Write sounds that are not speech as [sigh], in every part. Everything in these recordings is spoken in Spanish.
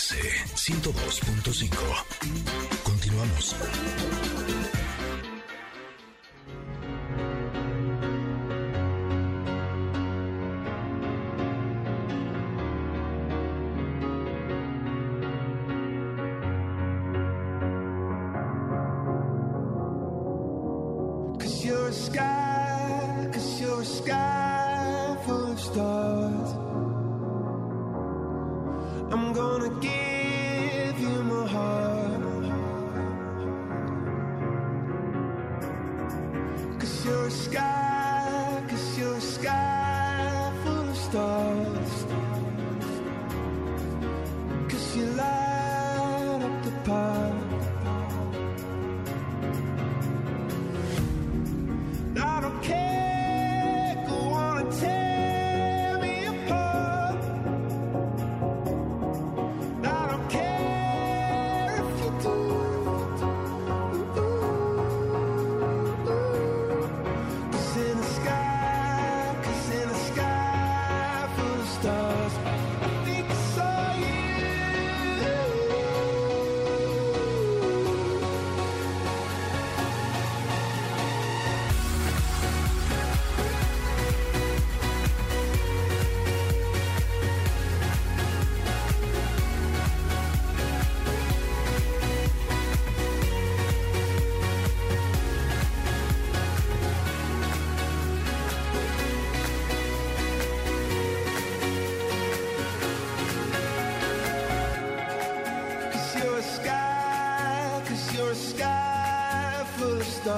MBS 102.5. Continuamos.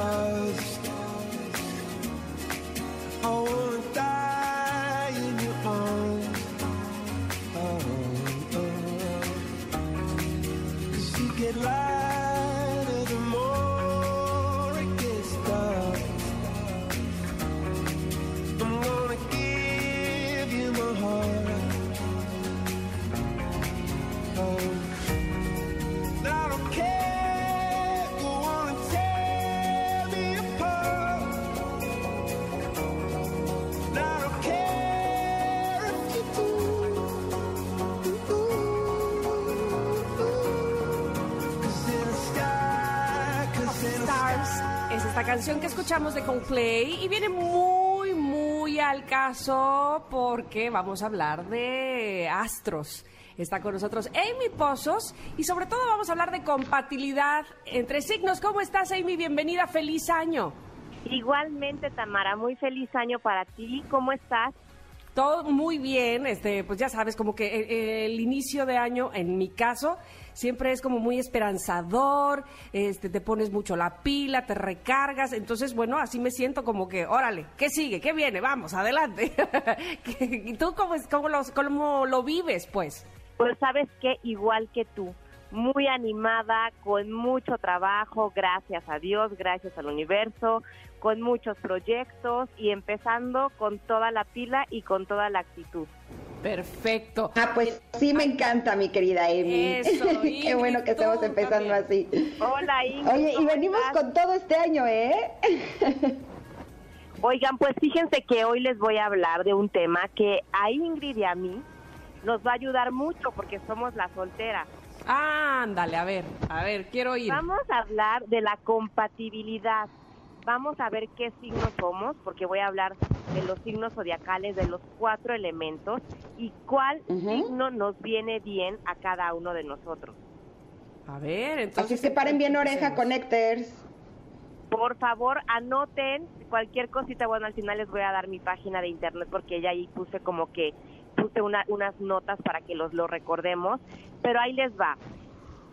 love. Canción que escuchamos de Coldplay y viene muy, muy al caso porque vamos a hablar de astros. Está con nosotros Amy Pozos y sobre todo vamos a hablar de compatibilidad entre signos. ¿Cómo estás, Amy? Bienvenida, feliz año. Igualmente, Tamara, muy feliz año para ti. ¿Cómo estás? Todo muy bien, este, pues ya sabes, como que eh, el, inicio de año, en mi caso, siempre es como muy esperanzador, este, te pones mucho la pila, te recargas, entonces, bueno, así me siento como que, órale, ¿qué sigue? ¿Qué viene? Vamos, adelante. [laughs] ¿Y tú cómo, cómo, lo, cómo lo vives, pues? Pues sabes que igual que tú, muy animada, con mucho trabajo, gracias a Dios, gracias al universo, con muchos proyectos y empezando con toda la pila y con toda la actitud. Perfecto. Ah, pues sí me encanta, mi querida. Eso, [laughs] Qué Ingrid, bueno que estamos empezando también. así. Hola, Ingrid. Oye, y ¿cómo venimos estás? con todo este año, ¿eh? [laughs] Oigan, pues fíjense que hoy les voy a hablar de un tema que a Ingrid y a mí nos va a ayudar mucho porque somos las solteras. Ándale, a ver, a ver, quiero ir. Vamos a hablar de la compatibilidad. Vamos a ver qué signos somos, porque voy a hablar de los signos zodiacales, de los cuatro elementos y cuál signo nos viene bien a cada uno de nosotros. A ver, entonces... Así es que paren bien oreja, connectors. Por favor, anoten cualquier cosita. Bueno, al final les voy a dar mi página de internet porque ya ahí puse como que puse una- unas notas para que los lo recordemos. Pero ahí les va.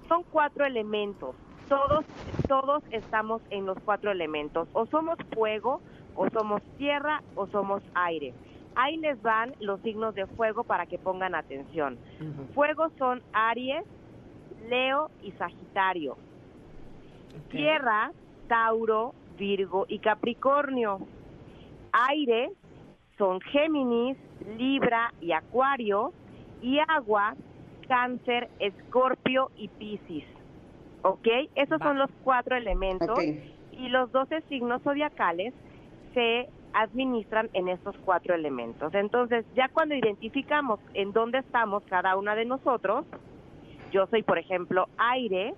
Son cuatro elementos. Todos, todos estamos en los cuatro elementos. O somos fuego, o somos tierra, o somos aire. Ahí les van los signos de fuego para que pongan atención. Fuego son Aries, Leo y Sagitario. Tierra, Tauro, Virgo y Capricornio. Aire son Géminis, Libra y Acuario. Y agua, Cáncer, Escorpio y Piscis. ¿Ok? Esos Va. son los cuatro elementos. Y los 12 signos zodiacales se administran en estos cuatro elementos. Entonces, ya cuando identificamos en dónde estamos cada una de nosotros, yo soy, por ejemplo, aire,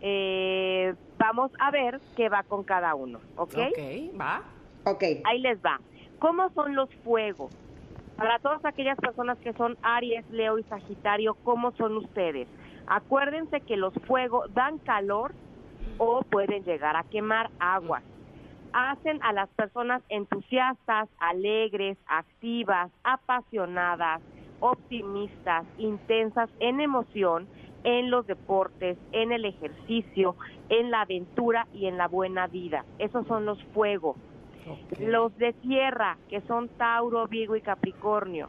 eh, vamos a ver qué va con cada uno, ¿ok? Ok, va. Ok. Ahí les va. ¿Cómo son los fuegos? Para todas aquellas personas que son Aries, Leo y Sagitario, ¿cómo son ustedes? Acuérdense que los fuegos dan calor o pueden llegar a quemar aguas. Hacen a las personas entusiastas, alegres, activas, apasionadas, optimistas, intensas en emoción, en los deportes, en el ejercicio, en la aventura y en la buena vida. Esos son los fuegos. Los de tierra, que son Tauro, Virgo y Capricornio,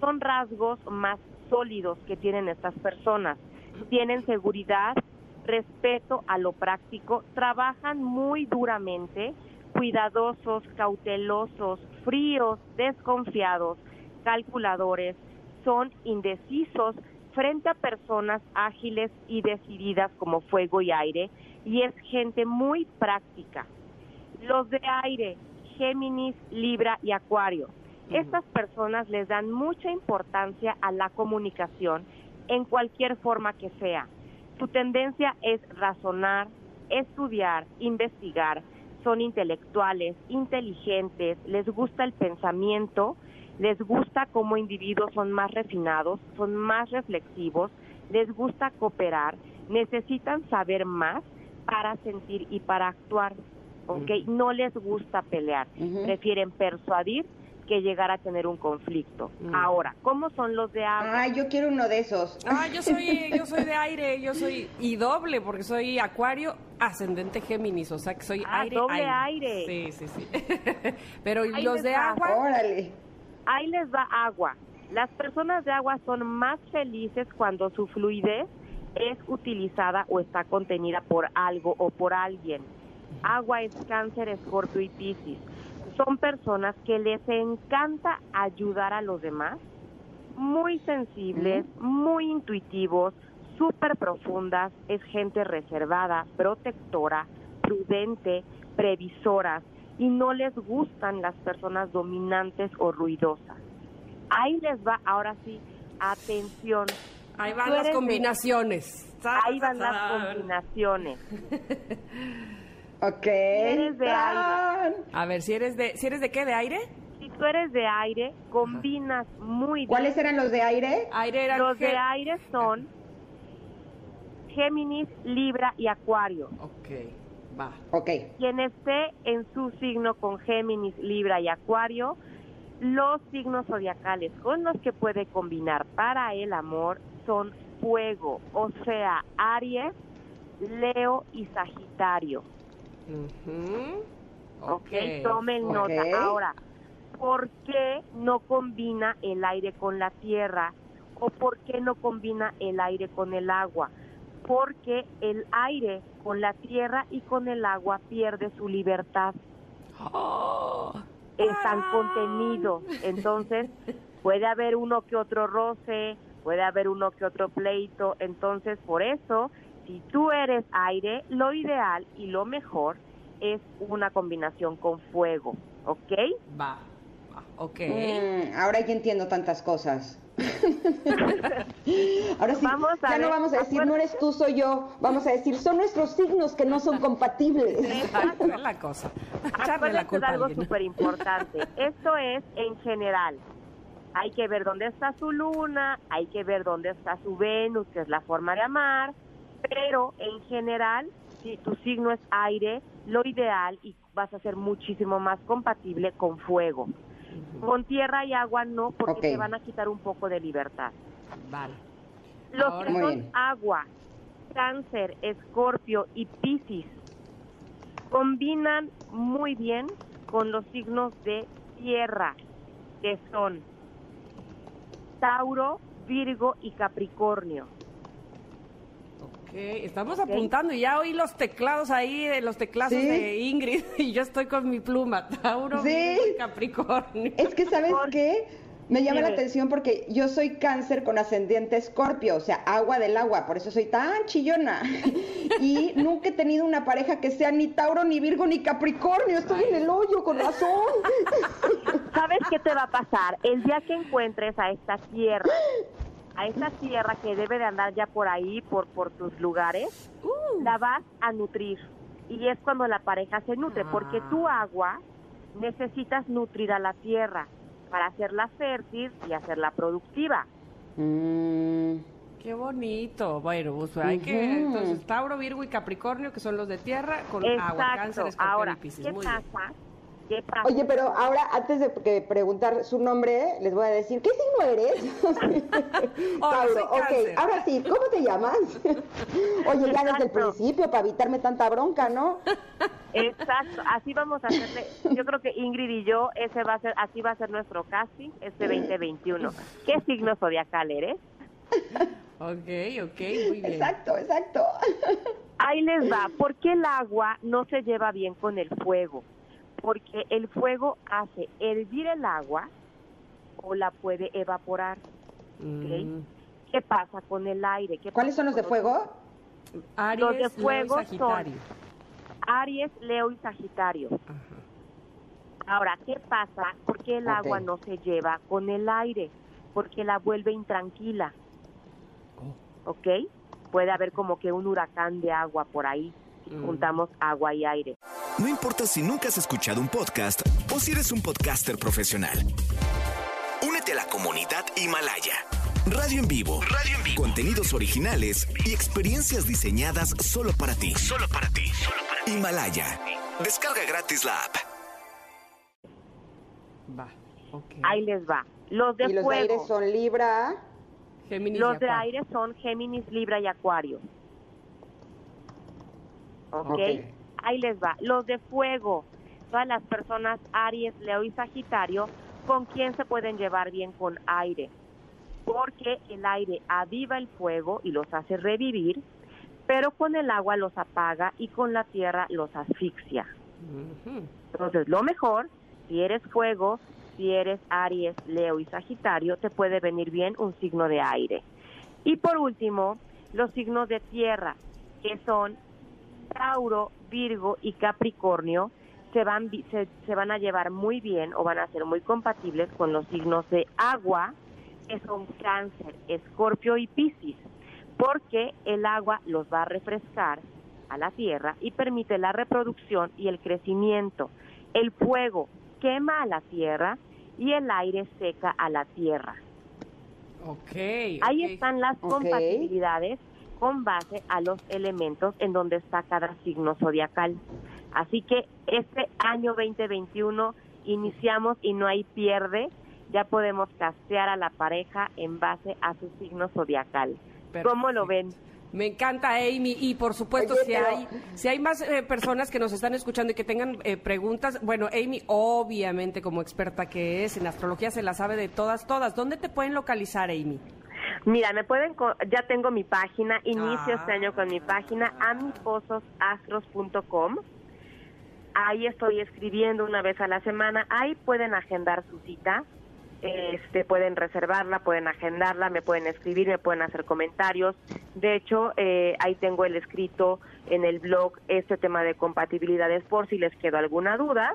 son rasgos más sólidos que tienen estas personas. Tienen seguridad, respeto a lo práctico, trabajan muy duramente, cuidadosos, cautelosos, fríos, desconfiados, calculadores, son indecisos frente a personas ágiles y decididas como fuego y aire, y es gente muy práctica. Los de aire, Géminis, Libra y Acuario. Estas personas les dan mucha importancia a la comunicación en cualquier forma que sea. Su tendencia es razonar, estudiar, investigar. Son intelectuales, inteligentes, les gusta el pensamiento, les gusta como individuos son más refinados, son más reflexivos, les gusta cooperar, necesitan saber más para sentir y para actuar, ¿ok? No les gusta pelear, prefieren persuadir que llegar a tener un conflicto. Mm. Ahora, ¿cómo son los de agua? Ay, yo quiero uno de esos. Ah, yo soy, yo soy de [laughs] aire, yo soy y doble porque soy acuario ascendente Géminis, o sea que soy Ah, aire. doble aire. Sí, sí, sí. [laughs] Pero Ahí los de va. agua, Órale. Ahí les va agua. Las personas de agua son más felices cuando su fluidez es utilizada o está contenida por algo o por alguien. Agua es cáncer, escorpio y piscis. Son personas que les encanta ayudar a los demás, muy sensibles, muy intuitivos, súper profundas, es gente reservada, protectora, prudente, previsoras y no les gustan las personas dominantes o ruidosas. Ahí les va, ahora sí, atención. ahí van las combinaciones. Ahí van las combinaciones. [laughs] Ok. eres de Tan. A ver, si eres de, si eres de qué, de aire? Si tú eres de aire, combinas muy bien. ¿Cuáles eran los de aire? Aire era Los de aire son Géminis, Libra y Acuario. Ok, va. Ok. Quien esté en su signo con Géminis, Libra y Acuario, los signos zodiacales con los que puede combinar para el amor son fuego, o sea, Aries, Leo y Sagitario. Ujú. ¿Ok? Tomen nota. Ahora, ¿por qué no combina el aire con la tierra? ¿O por qué no combina el aire con el agua? Porque el aire con la tierra y con el agua pierde su libertad. Oh. [gasps] Están contenidos. Entonces, puede haber uno que otro roce, puede haber uno que otro pleito. Entonces, por eso, si tú eres aire, lo ideal y lo mejor es una combinación con fuego. ¿Ok? Va, va, ok. Mm, ahora ya entiendo tantas cosas. [laughs] ahora sí, Vamos a ya no vamos a decir, no eres tú, soy yo. Vamos a decir, son nuestros signos que no son compatibles. [laughs] Exacto, es la cosa. [laughs] Echarle la de algo súper importante. Esto es en general. Hay que ver dónde está su luna, hay que ver dónde está su Venus, que es la forma de amar, pero en general, si tu signo es aire, lo ideal y vas a ser muchísimo más compatible con fuego. Con tierra y agua no, porque te van a quitar un poco de libertad. Vale. Los Ahora- que son agua, cáncer, escorpio y piscis combinan muy bien con los signos de tierra, que son Tauro, Virgo y Capricornio. Estamos apuntando y ya oí los teclados ahí, de los teclados Sí. de Ingrid, [laughs] y yo estoy con mi pluma, [laughs] Tauro, Sí. Capricornio. Es que, ¿sabes qué? Me llama la atención porque yo soy cáncer con ascendiente escorpio, o sea, agua del agua, por eso soy tan chillona. [laughs] Y nunca he tenido una pareja que sea ni Tauro, ni Virgo, ni Capricornio. Estoy en el hoyo, con razón. ¿Sabes qué te va a pasar? El día que encuentres a esta tierra a esa tierra que debe de andar ya por ahí, por, por tus lugares, la vas a nutrir. Y es cuando la pareja se nutre, porque tu agua necesitas nutrir a la tierra para hacerla fértil y hacerla productiva. Mm, Qué bonito. Bueno, pues hay que. Ujú. Entonces, Tauro, Virgo y Capricornio, que son los de tierra, con agua, Exacto. cáncer, escorpión Ahora, y Piscis. ¿qué Muy pasa? bien. ¿Qué pasa? Oye, pero ahora, antes de que preguntar su nombre, les voy a decir, ¿qué signo eres? [laughs] Tauro, ok, ahora sí, ¿cómo te llamas? [laughs] Oye, ya desde el Exacto. principio, para evitarme tanta bronca, ¿no? Exacto, así vamos a hacerle. Yo creo que Ingrid y yo, ese va a ser, así va a ser nuestro casting este 2021. ¿Qué signo zodiacal eres? Ok, ok, muy bien. Exacto, exacto. Ahí les va. ¿Por qué el agua no se lleva bien con el fuego? Porque el fuego hace hervir el agua o la puede evaporar. Mm. ¿Qué pasa con el aire? ¿Qué ¿Cuáles son los de fuego? Aries, Los de Leo y fuego son- Sagitario. Aries, Leo y Sagitario. Ahora, ¿qué pasa? ¿Por qué el agua no se lleva con el aire? Porque la vuelve intranquila. Oh. ¿Ok? Puede haber como que un huracán de agua por ahí. si Mm. Juntamos agua y aire. No importa si nunca has escuchado un podcast o si eres un podcaster profesional. Únete a la comunidad Himalaya. Radio en vivo. Radio en vivo. Contenidos originales y experiencias diseñadas solo para ti. Solo para ti. Himalaya. Descarga gratis la app. Va. Ahí les va. Los de y los de aire son Libra. Géminis y Los de aire son Géminis, Libra y Acuario. ¿Ok? Ok. Ahí les va. Los de fuego, todas las personas Aries, Leo y Sagitario, ¿con quién se pueden llevar bien con aire? Porque el aire aviva el fuego y los hace revivir, pero con el agua los apaga y con la tierra los asfixia. Entonces, lo mejor, si eres fuego, si eres Aries, Leo y Sagitario, te puede venir bien un signo de aire. Y por último, los signos de tierra, que son Tauro, Virgo y Capricornio, se van, vi- se, se van a llevar muy bien o van a ser muy compatibles con los signos de agua, que son Cáncer, Escorpio y Piscis, porque el agua los va a refrescar a la tierra y permite la reproducción y el crecimiento. El fuego quema a la tierra y el aire seca a la tierra. Ok. Ahí están las compatibilidades con base a los elementos en donde está cada signo zodiacal. Así que este año 2021 iniciamos y no hay pierde. Ya podemos castear a la pareja en base a su signo zodiacal. ¿Cómo lo ven? Me encanta, Amy. Y por supuesto, Oye, si, pero- hay, si hay más eh, personas que nos están escuchando y que tengan eh, preguntas, bueno, Amy, obviamente, como experta que es en astrología, se la sabe de todas, todas. ¿Dónde te pueden localizar, Amy? Mira, me pueden, co- ya tengo mi página, inicio Ah. este año con mi página amipozosastros.com. Ahí estoy escribiendo una vez a la semana. Ahí pueden agendar su cita, este, pueden reservarla, pueden agendarla, me pueden escribir, me pueden hacer comentarios. De hecho, eh, ahí tengo el escrito en el blog este tema de compatibilidades por si les quedó alguna duda.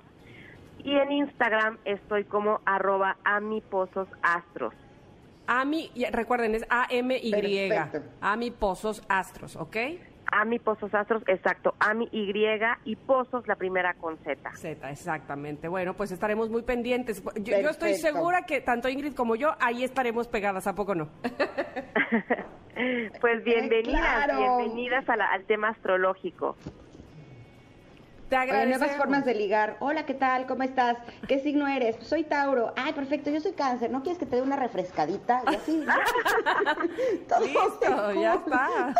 Y en Instagram estoy como arroba amipozosastros. Ami, recuerden, es A-M-Y. Perfecto. Ami Pozos Astros, ¿ok? Ami Pozos Astros, exacto. Ami Y y Pozos, la primera con Z. Z, exactamente. Bueno, pues estaremos muy pendientes. Yo, yo estoy segura que tanto Ingrid como yo ahí estaremos pegadas, ¿a poco no? [laughs] Pues [laughs] bienvenidas, claro. bienvenidas a la- al tema astrológico. Te Oye, agradecemos. nuevas formas de ligar. Hola, ¿qué tal? ¿Cómo estás? ¿Qué signo eres? Pues soy Tauro. Ay, perfecto, yo soy cáncer. ¿No quieres que te dé una refrescadita? Y así. [laughs] Todo Listo, ya está.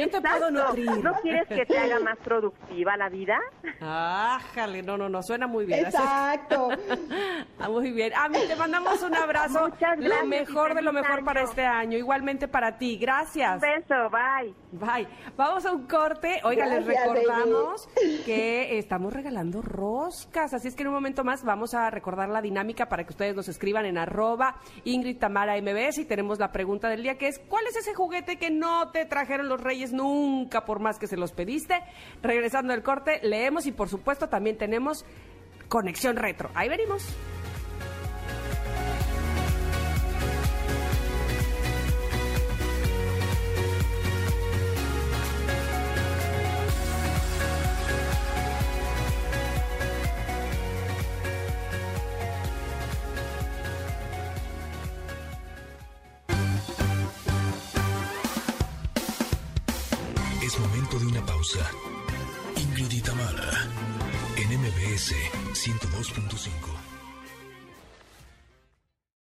Yo te puedo nutrir. ¿No quieres que te haga más productiva la vida? Ájale, no, no, no, suena muy bien. Exacto. [laughs] Ah, Muy bien. Ami, te mandamos un abrazo. Muchas Lo gracias y mejor de lo mejor para este año. Igualmente para ti. Un Gracias. beso, bye. Bye. Vamos a un corte. Oiga, les recordamos [laughs] que estamos regalando roscas. Así es que en un momento más vamos a recordar la dinámica para que ustedes nos escriban en arroba Ingrid Tamara MBS y tenemos la pregunta del día que es ¿cuál es ese juguete que no te trajeron los reyes nunca por más que se los pediste? Regresando al corte, leemos y por supuesto también tenemos conexión retro. Ahí venimos.